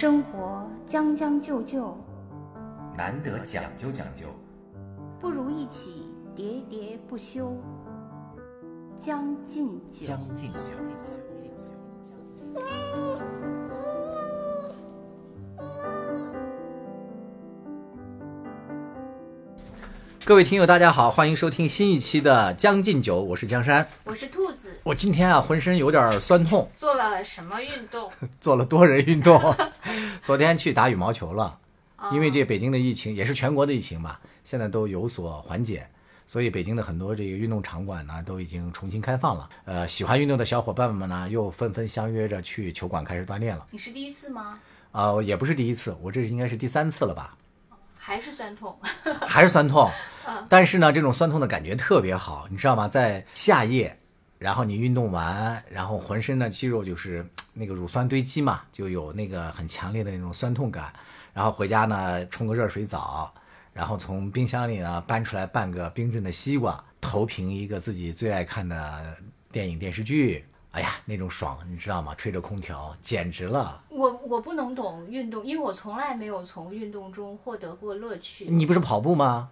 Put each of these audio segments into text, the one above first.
生活将将就就，难得讲究讲究，不如一起喋喋不休。将进酒，将进酒。各位听友，大家好，欢迎收听新一期的《将进酒》，我是江山。我是兔子。我今天啊，浑身有点酸痛，做了什么运动？做了多人运动。昨天去打羽毛球了，因为这北京的疫情也是全国的疫情吧，现在都有所缓解，所以北京的很多这个运动场馆呢都已经重新开放了。呃，喜欢运动的小伙伴们呢，又纷纷相约着去球馆开始锻炼了。你是第一次吗？啊，也不是第一次，我这应该是第三次了吧？还是酸痛？还是酸痛，但是呢，这种酸痛的感觉特别好，你知道吗？在夏夜，然后你运动完，然后浑身的肌肉就是那个乳酸堆积嘛，就有那个很强烈的那种酸痛感。然后回家呢，冲个热水澡，然后从冰箱里呢搬出来半个冰镇的西瓜，投屏一个自己最爱看的电影电视剧。哎呀，那种爽，你知道吗？吹着空调，简直了！我我不能懂运动，因为我从来没有从运动中获得过乐趣。你不是跑步吗？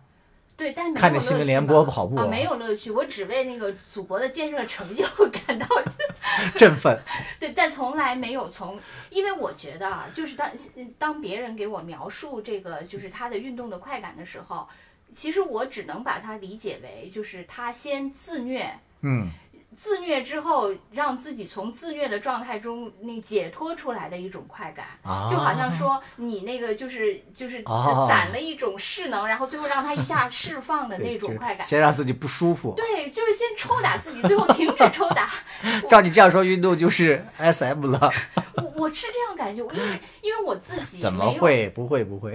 对，但看着新闻联播跑步啊，没有乐趣。我只为那个祖国的建设成就感到 振奋。对，但从来没有从，因为我觉得啊，就是当当别人给我描述这个就是他的运动的快感的时候，其实我只能把它理解为就是他先自虐，嗯。自虐之后，让自己从自虐的状态中那解脱出来的一种快感，就好像说你那个就是就是攒了一种势能，然后最后让它一下释放的那种快感。先让自己不舒服。对，就是先抽打自己，最后停止抽打。照你这样说，运动就是 S M 了。我我是这样感觉，因为因为我自己怎么会不会不会？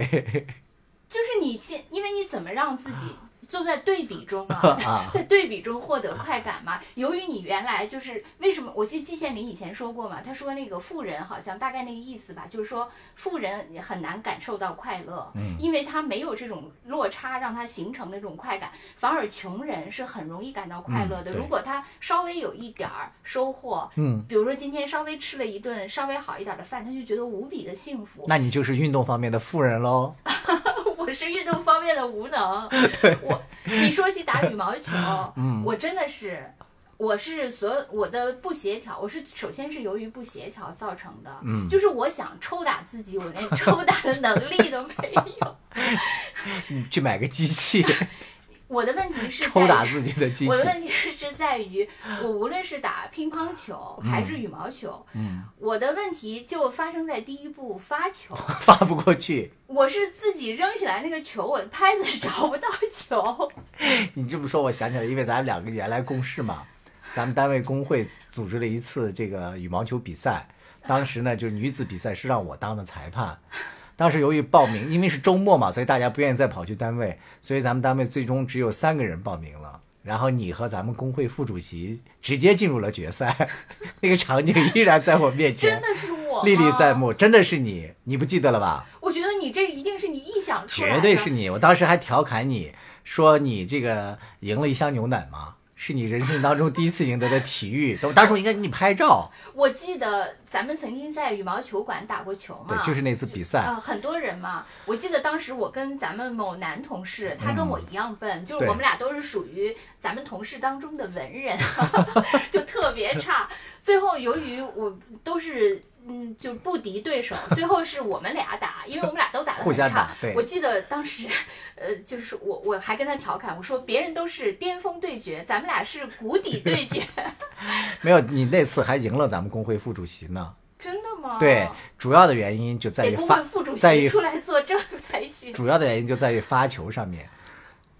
就是你先，因为你怎么让自己。就在对比中 啊，在对比中获得快感嘛。由于你原来就是为什么？我记得季羡林以前说过嘛，他说那个富人好像大概那个意思吧，就是说富人很难感受到快乐，因为他没有这种落差让他形成那种快感，反而穷人是很容易感到快乐的。如果他稍微有一点儿收获，嗯，比如说今天稍微吃了一顿稍微好一点的饭，他就觉得无比的幸福。那你就是运动方面的富人喽。我是运动方面的无能，我 你说起打羽毛球，嗯，我真的是，我是所有我的不协调，我是首先是由于不协调造成的，嗯，就是我想抽打自己，我连抽打的能力都没有，你去买个机器。我的问题是抽打自己的机器。我的问题是在于，我无论是打乒乓球还是羽毛球，嗯，我的问题就发生在第一步发球 发不过去。我是自己扔起来那个球，我的拍子找不到球。你这么说，我想起来，因为咱两个原来共事嘛，咱们单位工会组织了一次这个羽毛球比赛，当时呢，就是女子比赛是让我当的裁判。当时由于报名，因为是周末嘛，所以大家不愿意再跑去单位，所以咱们单位最终只有三个人报名了。然后你和咱们工会副主席直接进入了决赛，那个场景依然在我面前，真的是我历历在目，真的是你，你不记得了吧？我觉得你这一定是你臆想出来的，绝对是你。我当时还调侃你说你这个赢了一箱牛奶吗？是你人生当中第一次赢得的体育，我当时我应该给你拍照。我记得咱们曾经在羽毛球馆打过球嘛，对，就是那次比赛。呃，很多人嘛，我记得当时我跟咱们某男同事，他跟我一样笨，就是我们俩都是属于咱们同事当中的文人，就特别差。最后由于我都是。嗯，就不敌对手，最后是我们俩打，因为我们俩都打得很差。我记得当时，呃，就是我我还跟他调侃，我说别人都是巅峰对决，咱们俩是谷底对决。没有，你那次还赢了咱们工会副主席呢。真的吗？对，主要的原因就在于发，主席出来作证才行。主要的原因就在于发球上面。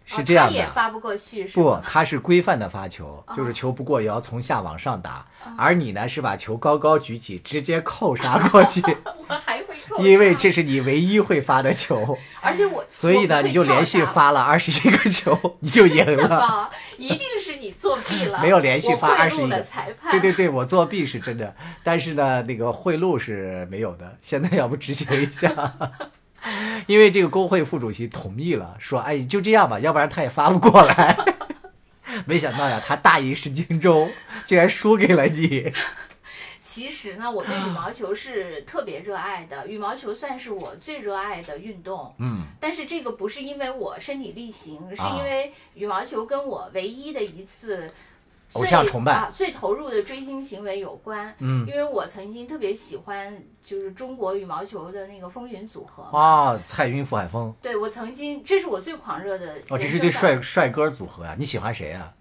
是这样的，也发不过去，不，他是规范的发球，就是球不过也要从下往上打，而你呢是把球高高举起，直接扣杀过去。我还会扣，因为这是你唯一会发的球，而且我，所以呢你就连续发了二十一个球，你就赢了。一定是你作弊了，没有连续发二十一个。裁判，对对对，我作弊是真的，但是呢那个贿赂是没有的。现在要不执行一下？因为这个工会副主席同意了，说：“哎，就这样吧，要不然他也发不过来。”没想到呀，他大意失荆州，竟然输给了你。其实呢，我对羽毛球是特别热爱的，羽毛球算是我最热爱的运动。嗯，但是这个不是因为我身体力行，是啊因为羽毛球跟我唯一的一次偶最像崇拜啊、最投入的追星行为有关。嗯，因为我曾经特别喜欢就是中国羽毛球的那个风云组合。啊，蔡云、傅海峰，对我曾经，这是我最狂热的。哦，这是一对帅。帅哥组合啊！你喜欢谁啊？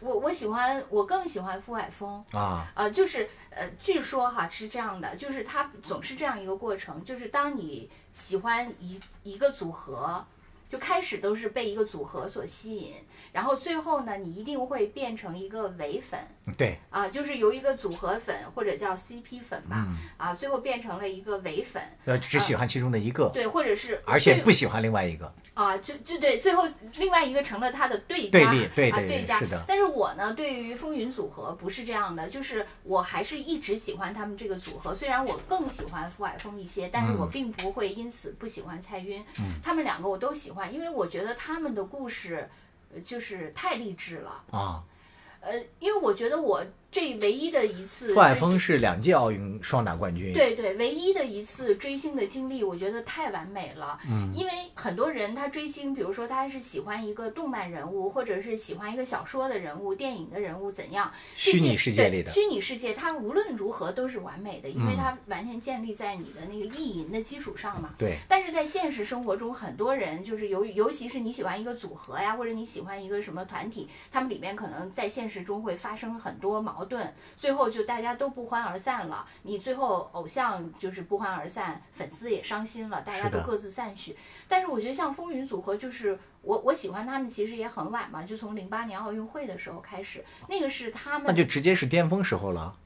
我我喜欢，我更喜欢傅海峰。啊，呃，就是呃，据说哈是这样的，就是他总是这样一个过程，就是当你喜欢一一个组合，就开始都是被一个组合所吸引，然后最后呢，你一定会变成一个伪粉对，啊，就是由一个组合粉或者叫 CP 粉吧，嗯，啊，最后变成了一个伪粉，呃，只喜欢其中的一个，对，或者是而且不喜欢另外一个。啊，就就对，最后另外一个成了他的对家，对立对啊，对对家。是的但是我呢，对于风云组合不是这样的，就是我还是一直喜欢他们这个组合。虽然我更喜欢傅海峰一些，但是我嗯并不会因此不喜欢蔡云。嗯他们两个我都喜欢，因为我觉得他们的故事，呃就是太励志了。啊，呃，因为我觉得我这唯一的一次傅海峰是两届奥运双打冠军。对对，唯一的一次追星的经历，我觉得太完美了。嗯，因为很多人他追星，比如说他是喜欢一个动漫人物，或者是喜欢一个小说的人物、电影的人物怎样？这虚拟些世界里的对虚拟世界，它无论如何都是完美的，因为嗯它完全建立在你的那个意淫的基础上嘛。对，但是在现实生活中，很多人就是由于，尤其是你喜欢一个组合呀，或者你喜欢一个什么团体，他们里面可能在现实中会发生很多矛盾，最后就大家都不欢而散了。你最后偶像就是不欢而散，粉丝也伤心了，大家都各自散去。但是我觉得像风云组合，就是我我喜欢他们其实也很晚嘛，就从零八年奥运会的时候开始，那个是他们那就直接是巅峰时候了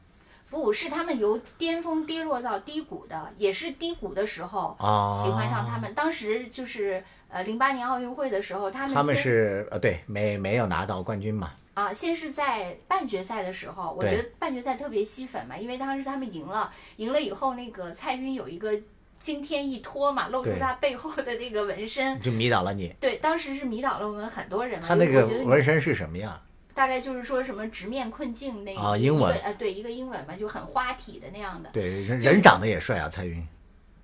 不是他们由巅峰跌落到低谷的，也是低谷的时候。啊。喜欢上他们。当时就是呃，零八年奥运会的时候，他们他们先是呃，对，没没有拿到冠军嘛。啊，先是在半决赛的时候，我觉得半决赛特别吸粉嘛，因为当时他们赢了，赢了以后，那个蔡赟有一个惊天一托嘛，露出他背后的那个纹身。就迷倒了你。对，当时是迷倒了我们很多人嘛。他那个纹身是什么呀？大概就是说什么直面困境那一啊英文呃，对，一个英文嘛，就很花体的那样的。对，人人长得也帅啊，蔡云。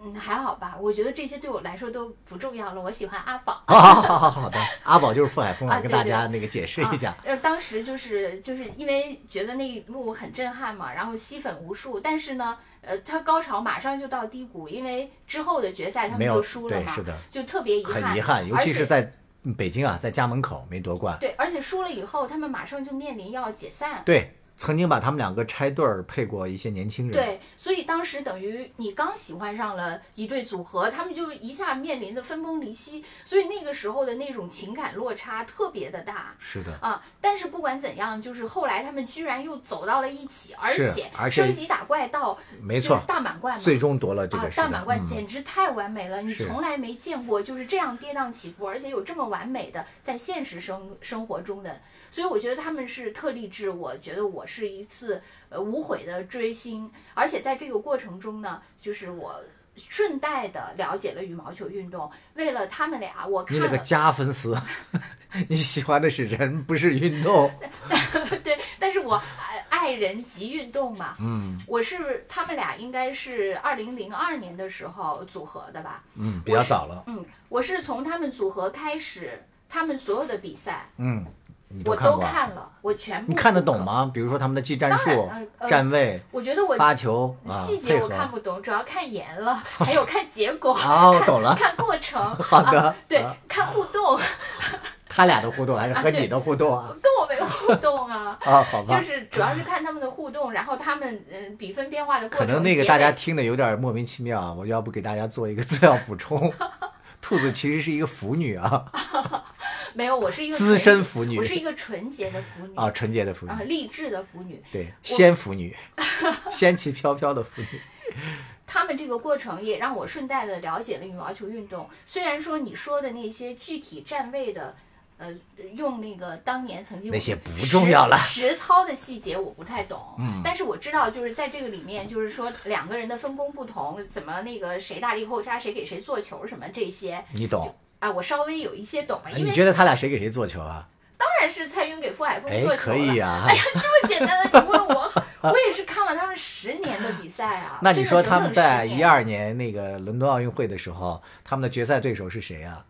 嗯，还好吧，我觉得这些对我来说都不重要了。我喜欢阿宝。好好好好好的，阿宝就是傅海峰，跟大家那个解释一下啊。呃，当时就是就是因为觉得那一幕很震撼嘛，然后吸粉无数，但是呢，呃，他高潮马上就到低谷，因为之后的决赛他们没有就输了对，嘛是，的，就特别遗憾，很遗憾，尤其是在北京啊，在家门口没夺冠。对，而且输了以后，他们马上就面临要解散。对，曾经把他们两个拆对儿配过一些年轻人。对，所以当时等于你刚喜欢上了一对组合，他们就一下面临的分崩离析，所以那个时候的那种情感落差特别的大。是的，啊！但是不管怎样，就是后来他们居然又走到了一起，而且而且升级打怪到就是没错，大满贯嘛，最终夺了这啊个，啊大满贯嗯简直太完美了！你从来没见过就是这样跌宕起伏，而且有这么完美的在现实生生活中的，所以我觉得他们是特励志。我觉得我是一次呃无悔的追星，而且在这个过程中呢，就是我顺带的了解了羽毛球运动。为了他们俩，我看你那个了假粉丝，你喜欢的是人，不是运动。对，但是我爱爱人及运动嘛，嗯我是他们俩应该是二零零二年的时候组合的吧。嗯，比较早了。嗯，我是从他们组合开始，他们所有的比赛嗯，你我都看了，我全部你看得懂？吗？比如说他们的技战术站位、我觉得我发球啊，细节我。看不懂，主要看颜了，还有看结果，哦，我懂了。看过程。好的啊对啊，看互动，他俩的互动还是和你的互动啊？跟我没有互动啊。啊，好吧就。是主要是看他们的互动，然后他们嗯比分变化的过程。可能那个大家听的有点莫名其妙啊，我要不给大家做一个资料补充。兔子其实是一个腐女啊，没有，我是一个资深腐女我是一个纯洁的腐女啊，纯洁的腐女啊，，励志的腐女。对，仙腐女，仙气飘飘的腐女。他们这个过程也让我顺带的了解了羽毛球运动。虽然说你说的那些具体站位的，呃，用那个当年曾经那些不重要了实实操的细节我不太懂，嗯但是我知道就是在这个里面，就是说两个人的分工不同，怎么那个谁大力后杀，谁给谁做球什么这些，你懂？啊，我稍微有一些懂因为你觉得他俩谁给谁做球啊？当然是蔡云给傅海峰哎做，球了。可以啊哎。呀，这么简单的你问我，我也是看了他们十年的比赛啊！那你说他们在一二年那个伦敦奥运会的时候，他们的决赛对手是谁啊？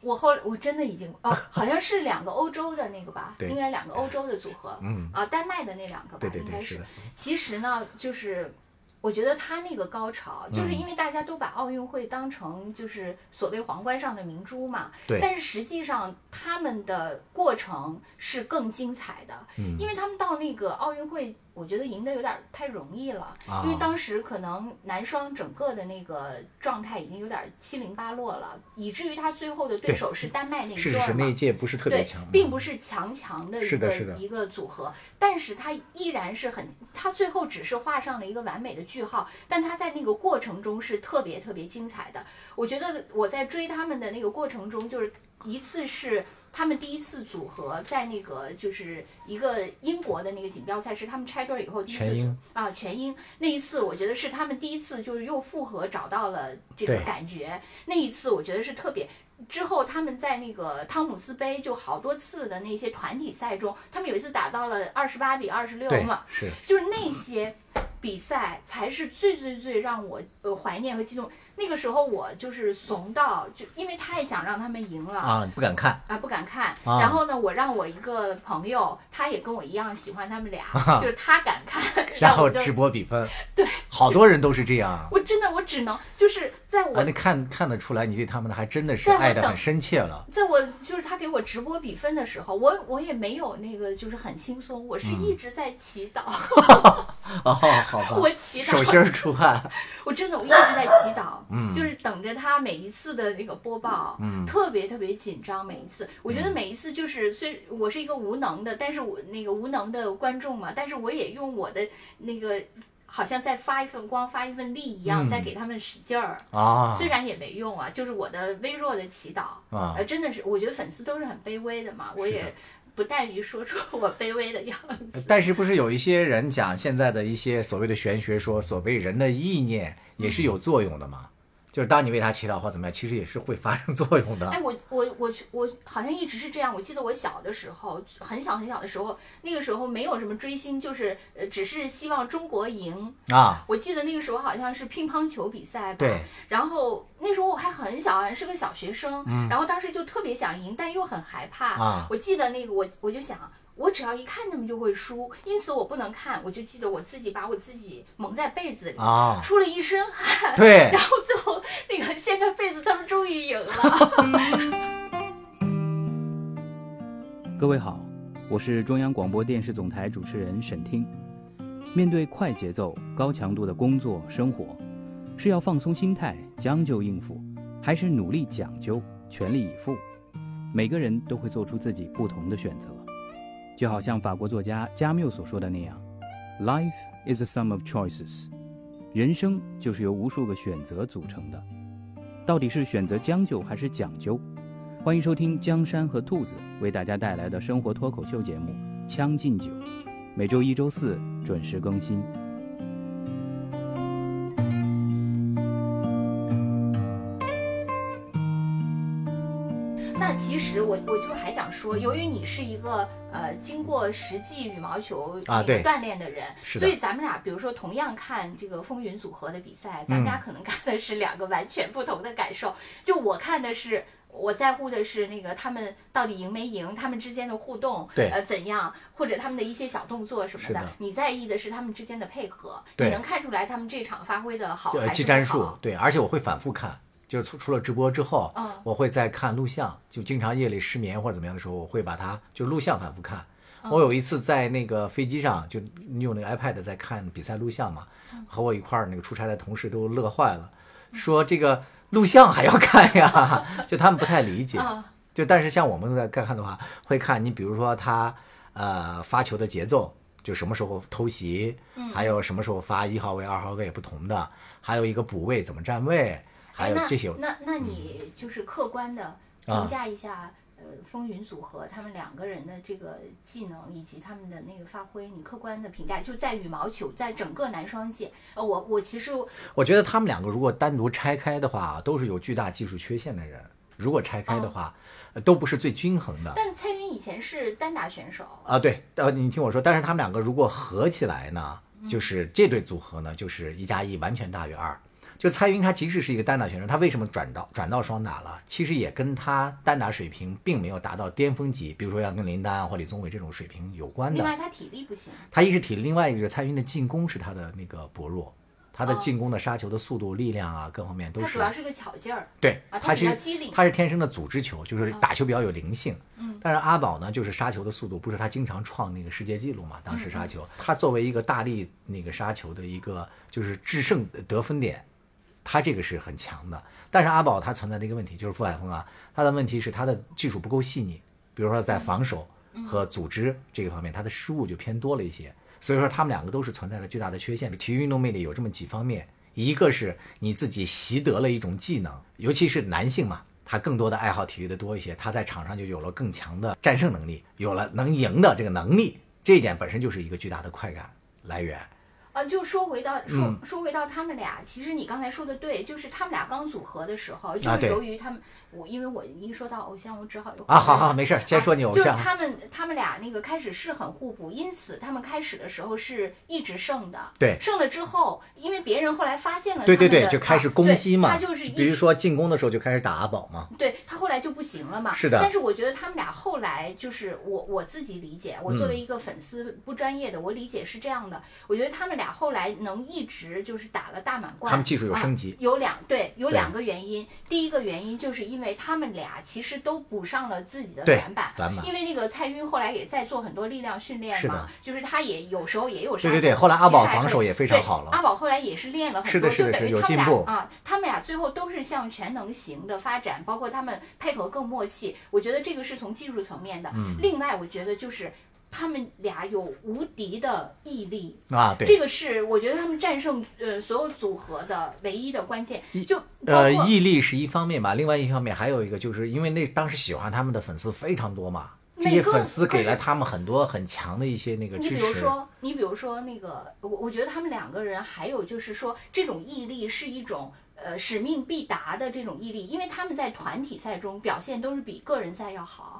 我后我真的已经哦，好像是两个欧洲的那个吧，应该两个欧洲的组合，嗯啊，丹麦的那两个吧，应该是。其实呢，就是。我觉得他那个高潮，就是因为大家都把奥运会当成就是所谓皇冠上的明珠嘛。对。但是实际上他们的过程是更精彩的，因为他们到那个奥运会。我觉得赢得有点太容易了，因为当时可能男双整个的那个状态已经有点七零八落了，以至于他最后的对手是丹麦那一段那一届不是特别强，并不是强强的一个一个组合，但是他依然是很，他最后只是画上了一个完美的句号，但他在那个过程中是特别特别精彩的。我觉得我在追他们的那个过程中，就是一次是。他们第一次组合在那个就是一个英国的那个锦标赛，是他们拆队以后第一次啊全英那一次，我觉得是他们第一次就是又复合找到了这个感觉。那一次我觉得是特别。之后他们在那个汤姆斯杯就好多次的那些团体赛中，他们有一次打到了二十八比二十六嘛，是就是那些比赛才是最最最让我呃怀念和激动。那个时候我就是怂到，就因为太想让他们赢了啊，不敢看啊，不敢看。然后呢，我让我一个朋友，他也跟我一样喜欢他们俩，就是他敢看，然后直播比分。对，好多人都是这样。我真的，我只能就是在我那看看得出来，你对他们的还真的是爱的很深切了。在我就是他给我直播比分的时候，我我也没有那个就是很轻松，我是一直在祈祷。哦，好吧。我祈祷，手心出汗。我真的，我一直在祈祷。嗯，就是等着他每一次的那个播报，嗯，特别特别紧张。每一次，我觉得每一次就是，虽我是一个无能的，但是我那个无能的观众嘛，但是我也用我的那个，好像在发一份光、发一份力一样，在给他们使劲儿啊。虽然也没用啊，就是我的微弱的祈祷啊，真的是，我觉得粉丝都是很卑微的嘛，我也不待于说出我卑微的样子。但是不是有一些人讲现在的一些所谓的玄学，说所谓人的意念也是有作用的嘛？就是当你为他祈祷或怎么样，其实也是会发生作用的。哎，我我我我好像一直是这样。我记得我小的时候，很小很小的时候，那个时候没有什么追星，就是呃，只是希望中国赢啊。我记得那个时候好像是乒乓球比赛吧。对。然后那时候我还很小，还是个小学生。嗯。然后当时就特别想赢，但又很害怕。啊。我记得那个我我就想。我只要一看他们就会输，因此我不能看。我就记得我自己把我自己蒙在被子里，出了一身汗。对，然后最后那个掀开被子，他们终于赢了。各位好，我是中央广播电视总台主持人沈听。面对快节奏、高强度的工作生活，是要放松心态、将就应付，还是努力讲究、全力以赴？每个人都会做出自己不同的选择。就好像法国作家加缪所说的那样，“Life is a sum of choices”，人生就是由无数个选择组成的。到底是选择将就还是讲究？欢迎收听江山和兔子为大家带来的生活脱口秀节目《将进酒》，每周一、周四准时更新。其实我我就还想说，由于你是一个呃经过实际羽毛球啊对锻炼的人，所以咱们俩比如说同样看这个风云组合的比赛，咱们俩可能看的是两个完全不同的感受。就我看的是我在乎的是那个他们到底赢没赢，他们之间的互动，对呃怎样，或者他们的一些小动作什么的。你在意的是他们之间的配合，你能看出来他们这场发挥的好还是技战术？对，而且我会反复看。就出出了直播之后，我会再看录像，就经常夜里失眠或者怎么样的时候，我会把它就录像反复看。我有一次在那个飞机上，就用那个 iPad 在看比赛录像嘛，和我一块儿那个出差的同事都乐坏了，说这个录像还要看呀，就他们不太理解。就但是像我们在看的话，会看你比如说他呃发球的节奏，就什么时候偷袭，还有什么时候发一号位、二号位不同的，还有一个补位怎么站位。还有这些，那那你就是客观的评价一下，呃，风云组合他们两个人的这个技能以及他们的那个发挥，你客观的评价，就在羽毛球，在整个男双界，呃，我我其实我觉得他们两个如果单独拆开的话，都是有巨大技术缺陷的人。如果拆开的话，都不是最均衡的。但蔡云以前是单打选手啊，对，呃，你听我说，但是他们两个如果合起来呢？就是这对组合呢，就是一加一完全大于二。就蔡云，他即使是一个单打选手，他为什么转到转到双打了？其实也跟他单打水平并没有达到巅峰级，比如说要跟林丹啊或李宗伟这种水平有关的。另外，他体力不行。他一是体力，另外一个是蔡云的进攻是他的那个薄弱，他的进攻的杀球的速度、力量啊各方面都是。他主要是个巧劲儿。对，他其实他是天生的组织球，就是打球比较有灵性。嗯。但是阿宝呢，就是杀球的速度，不是他经常创那个世界纪录嘛？当时杀球，他作为一个大力那个杀球的一个就是制胜得分点。他这个是很强的，但是阿宝他存在的一个问题就是傅海峰啊，他的问题是他的技术不够细腻，比如说在防守和组织这个方面，他的失误就偏多了一些。所以说他们两个都是存在着巨大的缺陷。体育运动魅力有这么几方面，一个是你自己习得了一种技能，尤其是男性嘛，他更多的爱好体育的多一些，他在场上就有了更强的战胜能力，有了能赢的这个能力，这一点本身就是一个巨大的快感来源。啊，就说回到说说回到他们俩，其实你刚才说的对，就是他们俩刚组合的时候，就是由于他们，我因为我一说到偶像，我只好啊，好好没事，先说你偶像。就是他们他们俩那个开始是很互补，因此他们开始的时候是一直胜的。对，胜了之后，因为别人后来发现了，对对对，就开始攻击嘛。他就是比如说进攻的时候就开始打阿宝嘛。对他后来就不行了嘛。是的。但是我觉得他们俩后来就是我我自己理解，我作为一个粉丝不专业的，我理解是这样的。我觉得他们俩后来能。一直就是打了大满贯，他们技术有升级，有两对，有两个原因。第一个原因就是因为他们俩其实都补上了自己的短板，因为那个蔡赟后来也在做很多力量训练嘛，就是他也有时候也有对对对，后来阿宝防守也非常好了。阿宝后来也是练了很多，就等于他们俩啊，他们俩最后都是向全能型的发展，包括他们配合更默契。我觉得这个是从技术层面的。另外，我觉得就是。他们俩有无敌的毅力啊！对，这个是我觉得他们战胜呃所有组合的唯一的关键。就呃，毅力是一方面吧，另外一方面还有一个，就是因为那当时喜欢他们的粉丝非常多嘛，这些粉丝给了他们很多很强的一些那个支持。你比如说，你比如说那个，我我觉得他们两个人还有就是说，这种毅力是一种呃使命必达的这种毅力，因为他们在团体赛中表现都是比个人赛要好。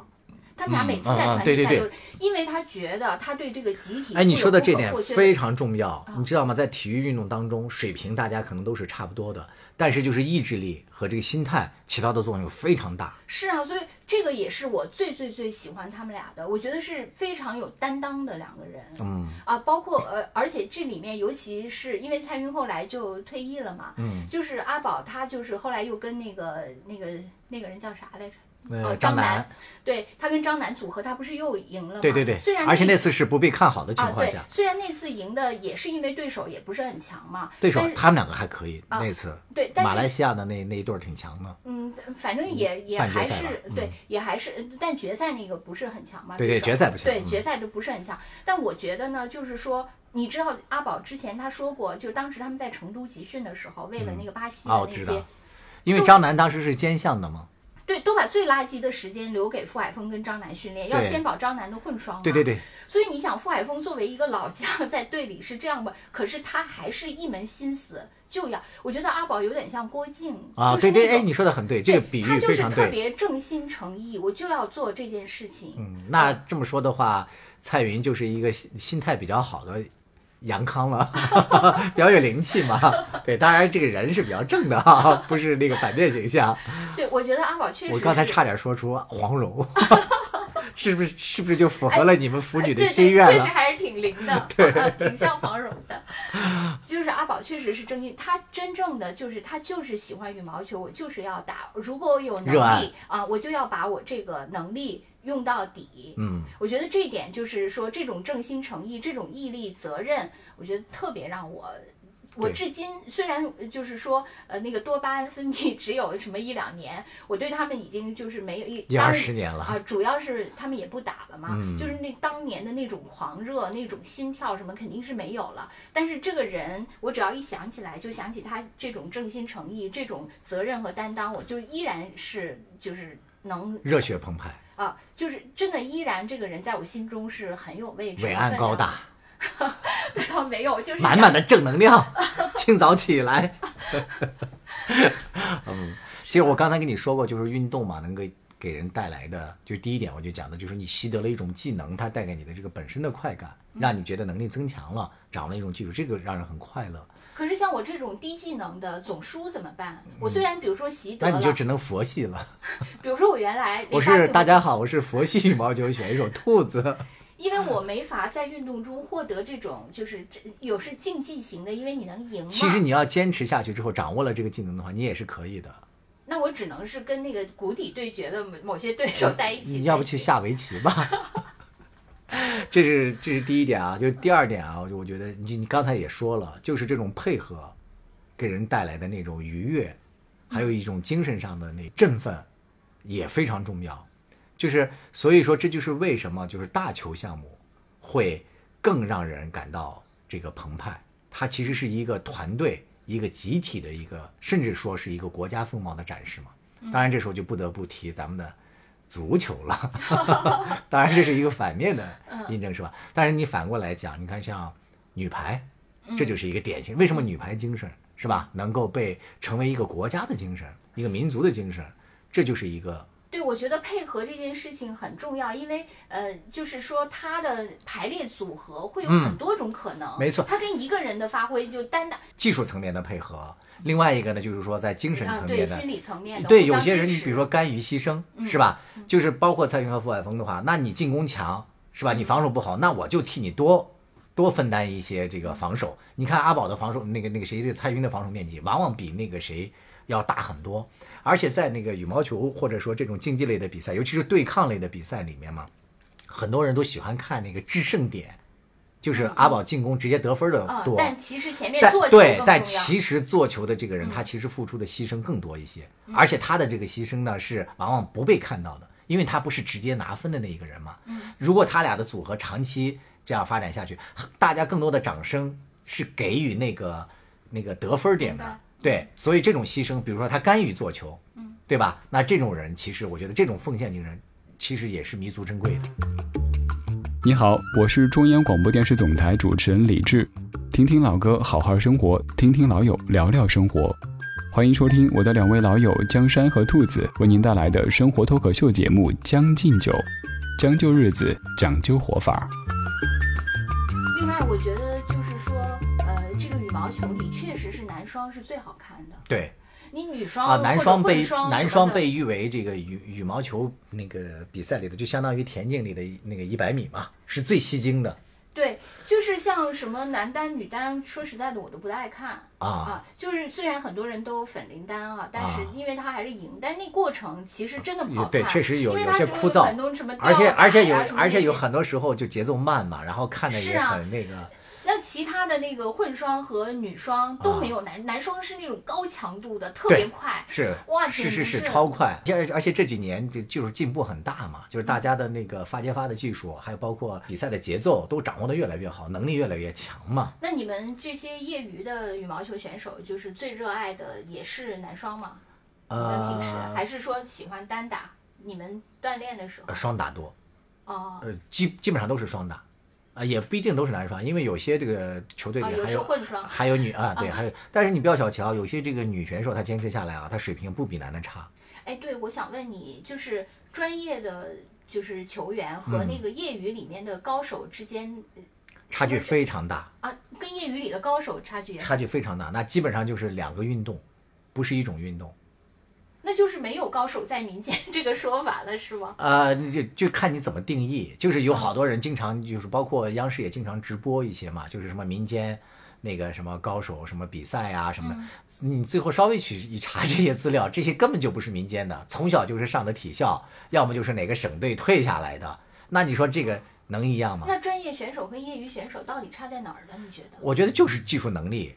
他们俩每次在团体赛都是，因为他觉得他对这个集体。哎，你说的这点非常重要，你知道吗？在体育运动当中，水平大家可能都是差不多的，但是就是意志力和这个心态起到的作用非常大。是啊，所以这个也是我最最最喜欢他们俩的，我觉得是非常有担当的两个人。嗯啊，包括呃，而且这里面尤其是因为蔡云后来就退役了嘛，嗯，就是阿宝他就是后来又跟那个那个那个人叫啥来着？呃，张楠，对他跟张楠组合，他不是又赢了吗？对对对，虽然而且那次是不被看好的情况下，虽然那次赢的也是因为对手也不是很强嘛，对手他们两个还可以，那次对，马来西亚的那那一对挺强的，嗯，反正也也还是对，也还是，但决赛那个不是很强嘛，对对，决赛不强，对决赛都不是很强，但我觉得呢，就是说，你知道阿宝之前他说过，就当时他们在成都集训的时候，为了那个巴西的那些，因为张楠当时是兼项的嘛。对，都把最垃圾的时间留给傅海峰跟张楠训练，要先保张楠的混双。对对对。所以你想，傅海峰作为一个老将，在队里是这样吧？可是他还是一门心思就要。我觉得阿宝有点像郭靖啊，对对，哎，你说的很对，这个比喻非常对。他就是特别正心诚意，我就要做这件事情。嗯，那这么说的话，蔡云就是一个心心态比较好的。杨康了，比较有灵气嘛。对，当然这个人是比较正的哈，不是那个反面形象。对，我觉得阿宝确实。我刚才差点说出黄蓉，是不是？是不是就符合了你们腐女的心愿了？确实还是挺灵的，对，挺像黄蓉的。就是阿宝确实是正经，他真正的就是他就是喜欢羽毛球，我就是要打。如果我有能力啊，我就要把我这个能力。用到底，嗯，我觉得这一点就是说，这种正心诚意，这种毅力、责任，我觉得特别让我，我至今虽然就是说，呃，那个多巴胺分泌只有什么一两年，我对他们已经就是没有一一二十年了。啊，主要是他们也不打了嘛，就是那当年的那种狂热、那种心跳什么肯定是没有了。但是这个人，我只要一想起来，就想起他这种正心诚意、这种责任和担当，我就依然是就是能热血澎湃。啊，就是真的，依然这个人在我心中是很有位置、伟岸高大。那 倒没有，就是满满的正能量，清早起来。嗯，其实我刚才跟你说过，就是运动嘛，能够给人带来的，就是第一点我就讲的，就是你习得了一种技能，它带给你的这个本身的快感，让你觉得能力增强了，掌握了一种技术，这个让人很快乐。可是像我这种低技能的总输怎么办？我虽然比如说习得了，那 你就只能佛系 了。比如说我原来我是大家好，我是佛系羽毛球选手兔子。因为我没法在运动中获得这种，就是有是竞技型的，因为你能赢。其实你要坚持下去之后，掌握了这个技能的话，你也是可以的。那我只能是跟那个谷底对决的某某些对手在一起。你要不去下围棋吧？这是这是第一点啊，就第二点啊，我觉得你你刚才也说了，就是这种配合，给人带来的那种愉悦，还有一种精神上的那振奋，也非常重要。就是所以说，这就是为什么就是大球项目会更让人感到这个澎湃。它其实是一个团队、一个集体的一个，甚至说是一个国家风貌的展示嘛。当然，这时候就不得不提咱们的。足球了，当然这是一个反面的印证，是吧？但是你反过来讲，你看像女排，这就是一个典型。为什么女排精神是吧，能够被成为一个国家的精神，一个民族的精神，这就是一个。对，我觉得配合这件事情很重要，因为呃，就是说它的排列组合会有很多种可能。没错，它跟一个人的发挥就单打。技术层面的配合。另外一个呢，就是说在精神层面的，心理层面的，对有些人，你比如说甘于牺牲，是吧？就是包括蔡云和傅海峰的话，那你进攻强，是吧？你防守不好，那我就替你多多分担一些这个防守。你看阿宝的防守，那个那个谁，这个蔡云的防守面积，往往比那个谁要大很多。而且在那个羽毛球或者说这种竞技类的比赛，尤其是对抗类的比赛里面嘛，很多人都喜欢看那个制胜点。就是阿宝进攻直接得分的多，但其实前面做球对，但其实做球的这个人，他其实付出的牺牲更多一些，而且他的这个牺牲呢是往往不被看到的，因为他不是直接拿分的那一个人嘛。如果他俩的组合长期这样发展下去，大家更多的掌声是给予那个那个得分点的，对，所以这种牺牲，比如说他甘于做球，对吧？那这种人其实我觉得这种奉献精神，其实也是弥足珍贵的。你好，我是中央广播电视总台主持人李志，听听老歌，好好生活，听听老友聊聊生活，欢迎收听我的两位老友江山和兔子为您带来的生活脱口秀节目《将进酒》，将就日子，讲究活法。另外，我觉得就是说，呃，这个羽毛球里确实是男双是最好看的。对。你女双啊，男双被男双被誉为这个羽羽毛球那个比赛里的，就相当于田径里的那个一百米嘛，是最吸睛的。对，就是像什么男单、女单，说实在的，我都不太爱看啊啊。就是虽然很多人都粉林丹啊，但是因为他还是赢，但是那过程其实真的不好看。对，确实有有些枯燥，而且而且有而且有很多时候就节奏慢嘛，然后看的也很那个。那其他的那个混双和女双都没有男男双是那种高强度的，特别快，是哇，是是是超快。而而且这几年这技术进步很大嘛，就是大家的那个发接发的技术，还有包括比赛的节奏都掌握的越来越好，能力越来越强嘛。那你们这些业余的羽毛球选手，就是最热爱的也是男双吗？你们平时还是说喜欢单打？你们锻炼的时候双打多哦，呃，基基本上都是双打。啊，也不一定都是男双，因为有些这个球队里还有混双，还有女啊，对，还有。但是你不要小瞧，有些这个女选手她坚持下来啊，她水平不比男的差。哎，对，我想问你，就是专业的就是球员和那个业余里面的高手之间差距非常大啊，跟业余里的高手差距差距非常大，那基本上就是两个运动，不是一种运动。那就是没有高手在民间 这个说法了，是吗？呃，就就看你怎么定义。就是有好多人经常就是，包括央视也经常直播一些嘛，就是什么民间那个什么高手什么比赛啊什么的。你最后稍微去一查这些资料，这些根本就不是民间的，从小就是上的体校，要么就是哪个省队退下来的。那你说这个能一样吗？那专业选手和业余选手到底差在哪儿呢？你觉得？我觉得就是技术能力。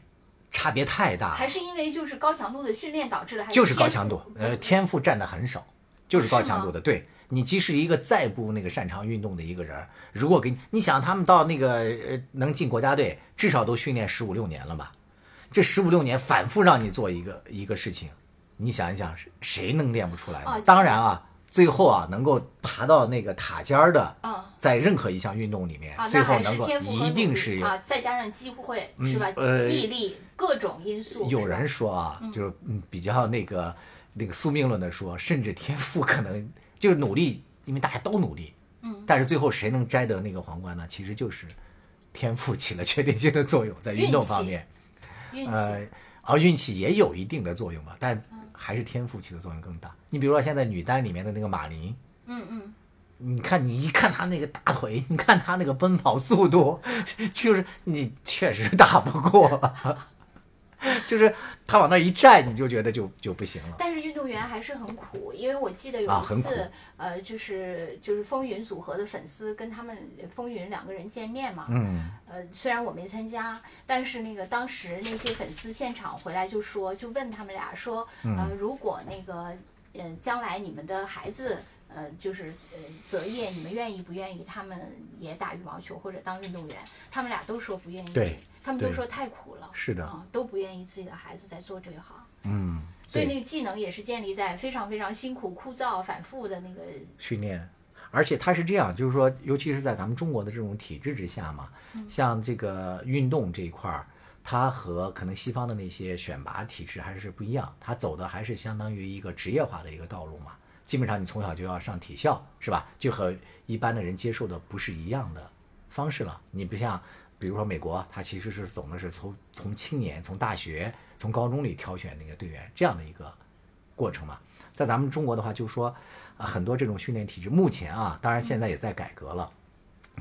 差别太大，还是因为就是高强度的训练导致的，还是，就是高强度，呃，天赋占的很少，就是高强度的。对你，即使一个再不那个擅长运动的一个人，如果给你，你想他们到那个呃能进国家队，至少都训练十五六年了吧？这十五六年反复让你做一个一个事情，你想一想，谁能练不出来呢？当然啊。最后啊，能够爬到那个塔尖儿的，在任何一项运动里面，最后能够一定是有，再加上机会是吧？呃，毅力各种因素。有人说啊，就是嗯比较那个那个宿命论的说，甚至天赋可能就是努力，因为大家都努力，嗯，但是最后谁能摘得那个皇冠呢？其实就是天赋起了决定性的作用，在运动方面，呃，而，运气也有一定的作用吧，但还是天赋起的作用更大。你比如说现在女单里面的那个马琳，嗯嗯，你看你一看她那个大腿，你看她那个奔跑速度，就是你确实打不过，就是他往那一站，你就觉得就就不行了。但是运动员还是很苦，因为我记得有一次，呃，就是就是风云组合的粉丝跟他们风云两个人见面嘛，嗯，呃，虽然我没参加，但是那个当时那些粉丝现场回来就说，就问他们俩说，呃，如果那个，嗯，将来你们的孩子，呃，就是呃择业，你们愿意不愿意他们也打羽毛球或者当运动员？他们俩都说不愿意，对，他们都说太苦了，是的啊、都不愿意自己的孩子在做这一行。嗯，所以那个技能也是建立在非常非常辛苦、枯燥、反复的那个训练，而且他是这样，就是说，尤其是在咱们中国的这种体制之下嘛，像这个运动这一块儿，它和可能西方的那些选拔体制还是不一样，它走的还是相当于一个职业化的一个道路嘛。基本上你从小就要上体校，是吧？就和一般的人接受的不是一样的方式了。你不像，比如说美国，它其实是总的是从从青年、从大学、从高中里挑选那个队员这样的一个过程嘛。在咱们中国的话，就说啊，很多这种训练体制，目前啊，当然现在也在改革了。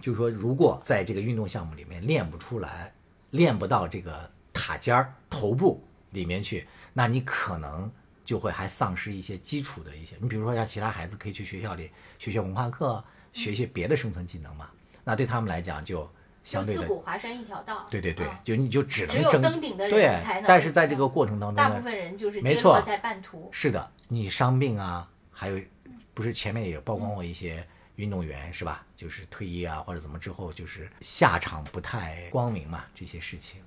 就是说，如果在这个运动项目里面练不出来，练不到这个塔尖儿、头部里面去，那你可能就会还丧失一些基础的一些。你比如说，像其他孩子可以去学校里学学文化课，学一些别的生存技能嘛。那对他们来讲，就相对自古华山一条道。对对对啊，就你就只能只有争登顶的人对才能但是在这个过程当中呢，大部分人就是没错在半途。是的，你伤病啊，还有不是前面也曝光过一些运动员、是吧？就是退役啊或者怎么之后，就是下场不太光明嘛，这些事情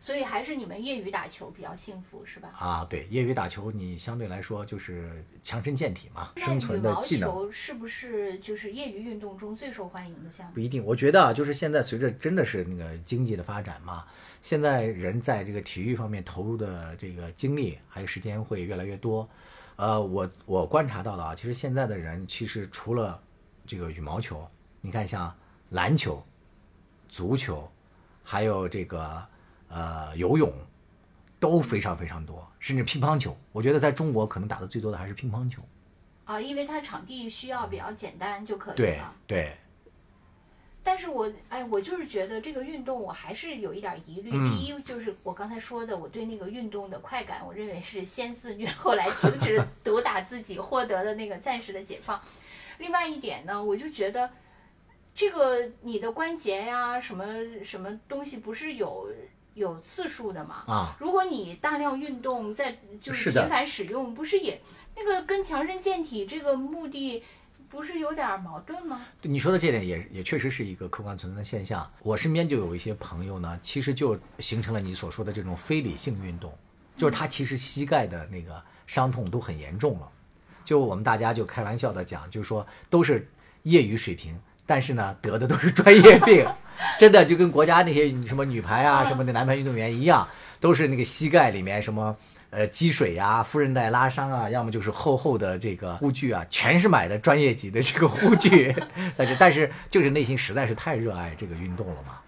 所以还是你们业余打球比较幸福，是吧？啊，对，业余打球你相对来说就是强身健体嘛，生存的技能。球是不是就是业余运动中最受欢迎的项目？不一定，我觉得啊，就是现在随着真的是那个经济的发展嘛，现在人在这个体育方面投入的这个精力还有时间会越来越多。呃，我我观察到的啊，其实现在的人其实除了这个羽毛球，你看像篮球、足球，还有这个呃游泳，都非常非常多，甚至乒乓球，我觉得在中国可能打的最多的还是乒乓球。啊，因为它场地需要比较简单就可以对了。对，但是我哎，我就是觉得这个运动我还是有一点疑虑。嗯第一就是我刚才说的，我对那个运动的快感，我认为是先自虐，后来停止 毒打自己，获得的那个暂时的解放。另外一点呢，我就觉得这个你的关节呀，什么什么东西不是有有次数的嘛？啊，如果你大量运动，在就是频繁使用，不是也那个跟强身健体这个目的不是有点矛盾吗？你说的这点也也确实是一个客观存在的现象。我身边就有一些朋友呢，其实就形成了你所说的这种非理性运动，就是他其实膝盖的那个伤痛都很严重了。就我们大家就开玩笑的讲，就是说都是业余水平，但是呢得的都是专业病，真的就跟国家那些什么女排啊、什么的男排运动员一样，都是那个膝盖里面什么。呃，积水呀、副韧带拉伤啊，要么就是厚厚的这个护具啊，全是买的专业级的这个护具。但是，但是就是内心实在是太热爱这个运动了嘛。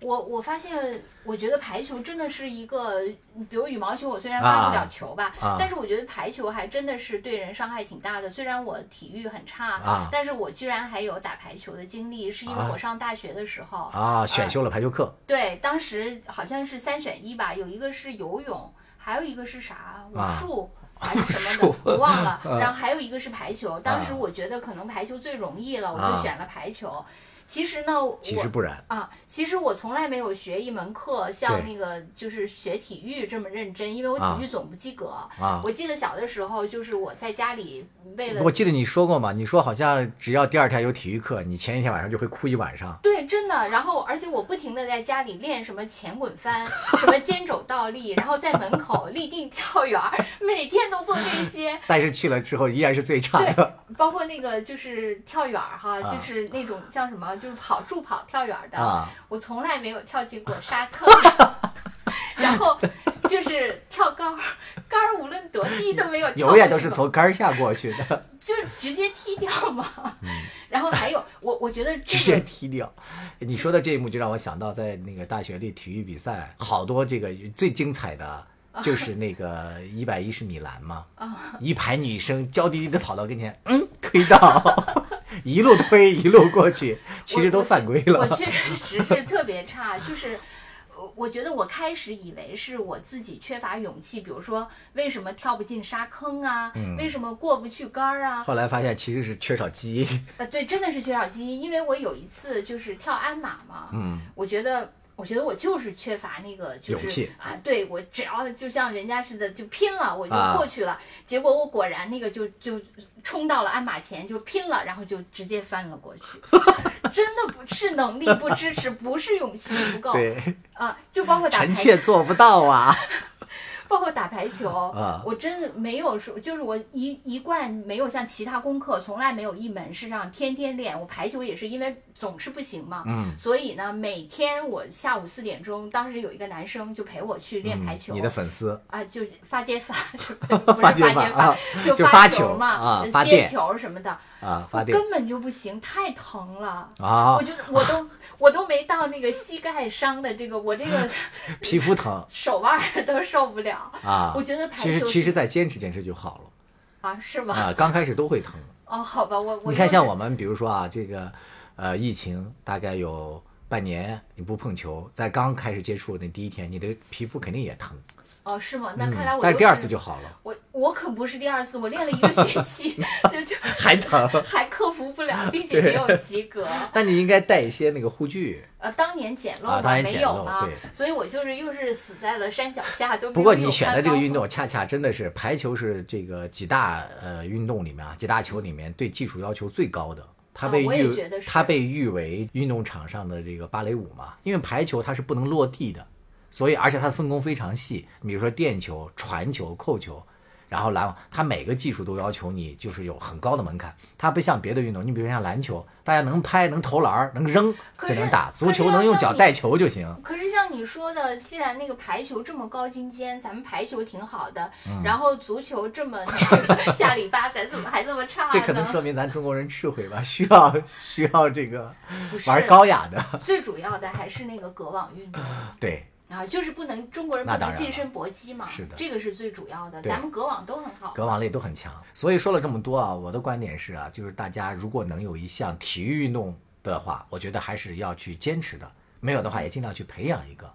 我我发现，我觉得排球真的是一个，比如羽毛球，我虽然发不了球吧，啊但是我觉得排球还真的是对人伤害挺大的。虽然我体育很差，啊但是我居然还有打排球的经历，是因为啊我上大学的时候，啊，选修了排球课对，当时好像是三选一吧，有一个是游泳，还有一个是啥武啊术。还是什么的，我忘了。啊然后还有一个是排球，当时啊我觉得可能排球最容易了，我就啊选了排球。其实呢，我其实不然啊，其实我从来没有学一门课像那个就是学体育这么认真，因为我啊体育总不及格。啊。我记得小的时候，就是我在家里为了我记得你说过嘛，你说好像只要第二天有体育课，你前一天晚上就会哭一晚上。对，真的。然后，而且我不停的在家里练什么前滚翻，什么肩肘倒立，然后在门口立定跳远儿，每天都做这些。但是去了之后依然是最差对的。包括那个就是跳远儿哈，啊就是那种叫什么，就是跑助跑跳远儿的，啊我从来没有跳进过沙坑。然后就是跳杆儿，杆儿无论多低都没有，永远都是从杆儿下过去的，就直接踢掉嘛。然后还有我，我觉得直接踢掉。你说的这一幕就让我想到，在那个大学里体育比赛，好多这个最精彩的 就是那个一百一十米栏嘛，一排女生娇滴滴的跑到跟前，嗯，推到，一路推一路过去，其实都犯规了。我确实是特别差，就是。我觉得我开始以为是我自己缺乏勇气，比如说为什么跳不进沙坑啊，为什么过不去杆儿啊？后来发现其实是缺少基因。呃，对，真的是缺少基因，因为我有一次就是跳鞍马嘛，嗯，我觉得。我觉得我就是缺乏那个，就是啊，对我只要就像人家似的就拼了，我就过去了。结果我果然那个就就冲到了鞍马前就拼了，然后就直接翻了过去。真的不是能力不支持，不是勇气不够。对啊，就包括打臣妾做不到啊。包括打排球，我真的没有说，就是我一一贯没有像其他功课，从来没有一门是让天天练。我排球也是因为总是不行嘛，所以呢，每天我下午四点钟，当时有一个男生就陪我去练排球。你的粉丝啊，就发接发，不是发接发，就发球嘛，接球什么的啊，发根本就不行，太疼了啊！我觉得我都。我都没到那个膝盖伤的这个，我这个皮肤疼，手腕都受不了啊！我觉得排球其实其实再坚持坚持就好了啊？是吗？啊，刚开始都会疼哦。好吧，我我你看像我们，比如说啊，这个呃，疫情大概有半年你不碰球，在刚开始接触那第一天，你的皮肤肯定也疼。哦，是吗？那看来我但是第二次就好了。我我可不是第二次，我练了一个学期，就就 还疼，还克服不了，并且没有及格。那你应该带一些那个护具。呃，当年捡漏嘛，没有嘛，所以我就是又是死在了山脚下，都不过你选的这个运动，恰恰真的是排球是这个几大呃运动里面啊，几大球里面对技术要求最高的。它被誉它被誉为运动场上的这个芭蕾舞嘛，因为排球它是不能落地的。所以，而且他的分工非常细，比如说垫球、传球、扣球，然后篮网，他每个技术都要求你就是有很高的门槛。它不像别的运动，你比如像篮球，大家能拍、能投篮、能扔就能打；足球能用脚带球就行。可是像你说的，既然那个排球这么高精尖，咱们排球挺好的，然后足球这么 下里巴，咱怎么还这么差？这可能说明咱中国人智慧吧，需要需要这个玩高雅的。最主要的还是那个隔网运动。对。啊，就是不能中国人不能近身搏击嘛，是的，这个是最主要的。咱们隔网都很好，隔网类都很强。所以说了这么多啊，我的观点是啊，就是大家如果能有一项体育运动的话，我觉得还是要去坚持的。没有的话，也尽量去培养一个。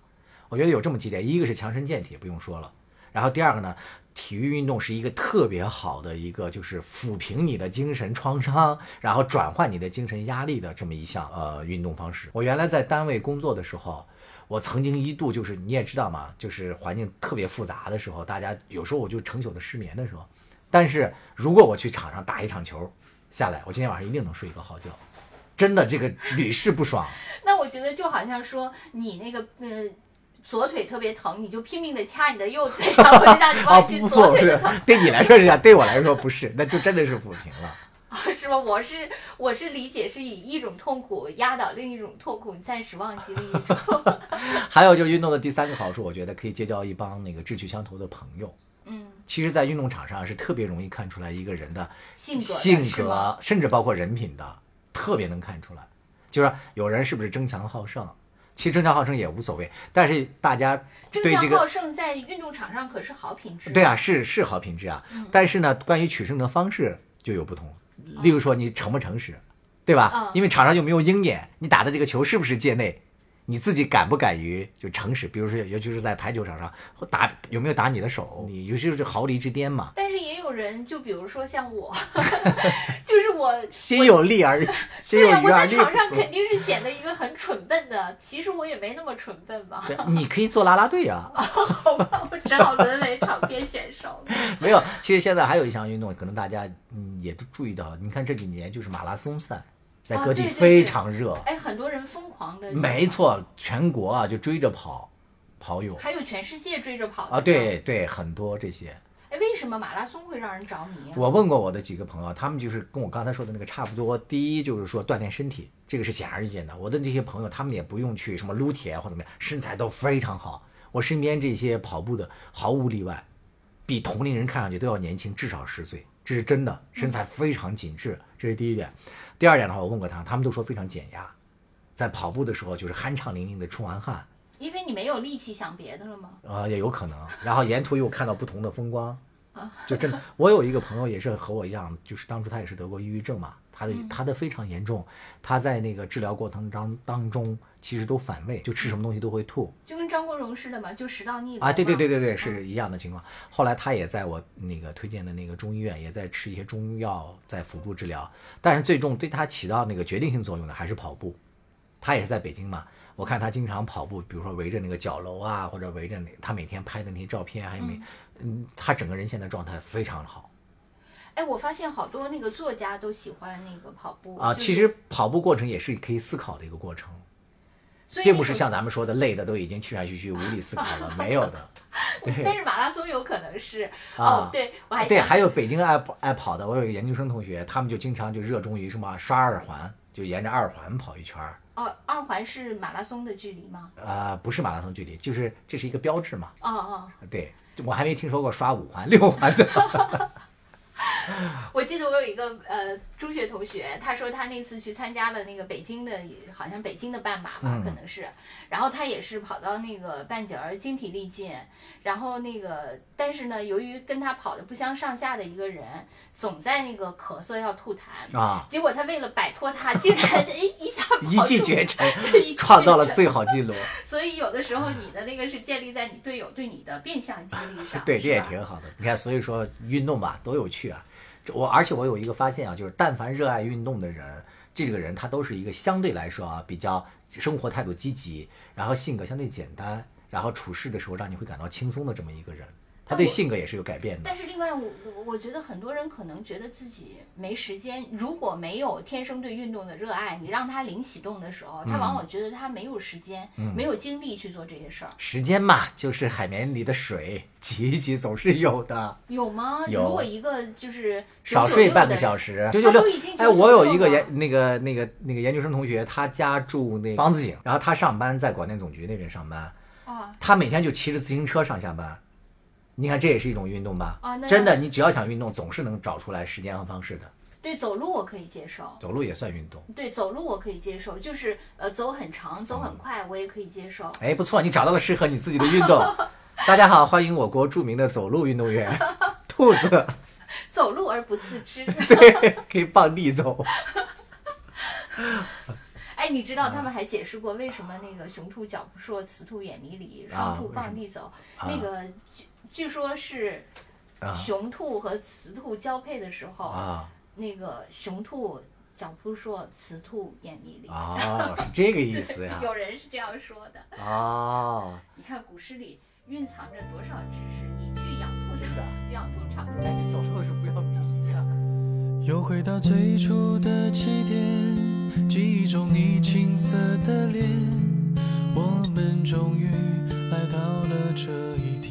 我觉得有这么几点，一个是强身健体，不用说了。然后第二个呢，体育运动是一个特别好的一个，就是抚平你的精神创伤，然后转换你的精神压力的这么一项呃运动方式。我原来在单位工作的时候。我曾经一度就是你也知道嘛，就是环境特别复杂的时候，大家有时候我就成宿的失眠的时候。但是如果我去场上打一场球下来，我今天晚上一定能睡一个好觉，真的这个屡试不爽。那我觉得就好像说你那个呃左腿特别疼，你就拼命的掐你的右腿，然后让你 忘记左腿的疼。对你来说是这样，对我来说不是，那就真的是抚平了。是吧？我是我是理解是以一种痛苦压倒另一种痛苦，你暂时忘记另一种。还有就是运动的第三个好处，我觉得可以结交一帮那个志趣相投的朋友。嗯，其实，在运动场上是特别容易看出来一个人的性格、性格，甚至包括人品的，特别能看出来。就是有人是不是争强好胜？其实争强好胜也无所谓，但是大家争强好胜在运动场上可是好品质。对啊，是是好品质啊。但是呢，关于取胜的方式就有不同。例如说你诚不诚实，对吧？因为场上又没有鹰眼，你打的这个球是不是界内？你自己敢不敢于就诚实？比如说，尤其是在排球场上，打有没有打你的手？你尤其是毫厘之巅嘛。但是也有人，就比如说像我，就是我心有力而 对呀，我在场上肯定是显得一个很蠢笨的。其实我也没那么蠢笨吧？你可以做啦啦队啊。好吧，我只好沦为场边选手。没有，其实现在还有一项运动，可能大家嗯也都注意到了。你看这几年就是马拉松赛。在各地非常热，哎，很多人疯狂的，没错，全国啊就追着跑，跑友，还有全世界追着跑啊，对对，很多这些。哎，为什么马拉松会让人着迷？我问过我的几个朋友，他们就是跟我刚才说的那个差不多。第一就是说锻炼身体，这个是显而易见的。我的这些朋友，他们也不用去什么撸铁或怎么样，身材都非常好。我身边这些跑步的，毫无例外。比同龄人看上去都要年轻至少十岁，这是真的，身材非常紧致，这是第一点。第二点的话，我问过他，他们都说非常减压，在跑步的时候就是酣畅淋漓的出完汗，因为你没有力气想别的了吗？呃，也有可能。然后沿途又看到不同的风光，就真的。我有一个朋友也是和我一样，就是当初他也是得过抑郁症嘛。他的他的非常严重，他在那个治疗过程当当中，其实都反胃，就吃什么东西都会吐，就跟张国荣似的嘛，就食道逆流啊，对对对对对，是一样的情况。后来他也在我那个推荐的那个中医院，也在吃一些中药在辅助治疗，但是最终对他起到那个决定性作用的还是跑步。他也是在北京嘛，我看他经常跑步，比如说围着那个角楼啊，或者围着那他每天拍的那些照片，还有每嗯，他整个人现在状态非常好。哎，我发现好多那个作家都喜欢那个跑步啊。其实跑步过程也是可以思考的一个过程，并不是像咱们说的累的都已经气喘吁吁无力思考了，没有的。但是马拉松有可能是哦，对我还对，还有北京爱爱跑的，我有一个研究生同学，他们就经常就热衷于什么刷二环，就沿着二环跑一圈儿。哦，二环是马拉松的距离吗？呃，不是马拉松距离，就是这是一个标志嘛。哦哦，对我还没听说过刷五环六环的。我记得我有一个呃中学同学，他说他那次去参加了那个北京的，好像北京的半马吧，可能是，然后他也是跑到那个半截儿，精疲力尽，然后那个，但是呢，由于跟他跑的不相上下的一个人，总在那个咳嗽要吐痰啊，结果他为了摆脱他，竟然哎 一下一骑绝尘，创造 了最好记录。所以有的时候你的那个是建立在你队友对你的变相激励上，对，这也挺好的。你看，所以说运动吧，多有趣啊。我而且我有一个发现啊，就是但凡热爱运动的人，这个人他都是一个相对来说啊比较生活态度积极，然后性格相对简单，然后处事的时候让你会感到轻松的这么一个人。他对性格也是有改变的。但是另外，我我觉得很多人可能觉得自己没时间。如果没有天生对运动的热爱，你让他零启动的时候，他往往觉得他没有时间，没有精力去做这些事儿。时间嘛，就是海绵里的水，挤一挤总是有的。有吗？有。如果一个就是少睡半个小时，九九六。哎，我有一个研那个那个那个研究生同学，他家住那房子井，然后他上班在广电总局那边上班。啊。他每天就骑着自行车上下班。你看，这也是一种运动吧？啊，真的，你只要想运动，总是能找出来时间和方式的。对，走路我可以接受。走路也算运动。对，走路我可以接受，就是呃，走很长，走很快，我也可以接受。哎，不错，你找到了适合你自己的运动。大家好，欢迎我国著名的走路运动员 兔子。走路而不自知。对，可以傍地走。哎，你知道他们还解释过为什么那个雄兔脚不硕，雌兔眼迷离，双兔傍地走？那个。据说是雄兔和雌兔交配的时候，那个雄兔脚扑朔，雌兔眼迷离。哦，是这个意思呀？有人是这样说的。哦，你看古诗里蕴藏着多少知识？你去养兔子，养兔场。哎，你走路的时候不要迷呀。又回到最初的起点，记忆中你青涩的脸，我们终于来到了这一天。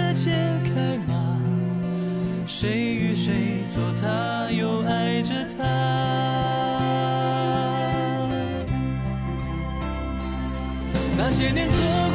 做他，又爱着他？那些年错。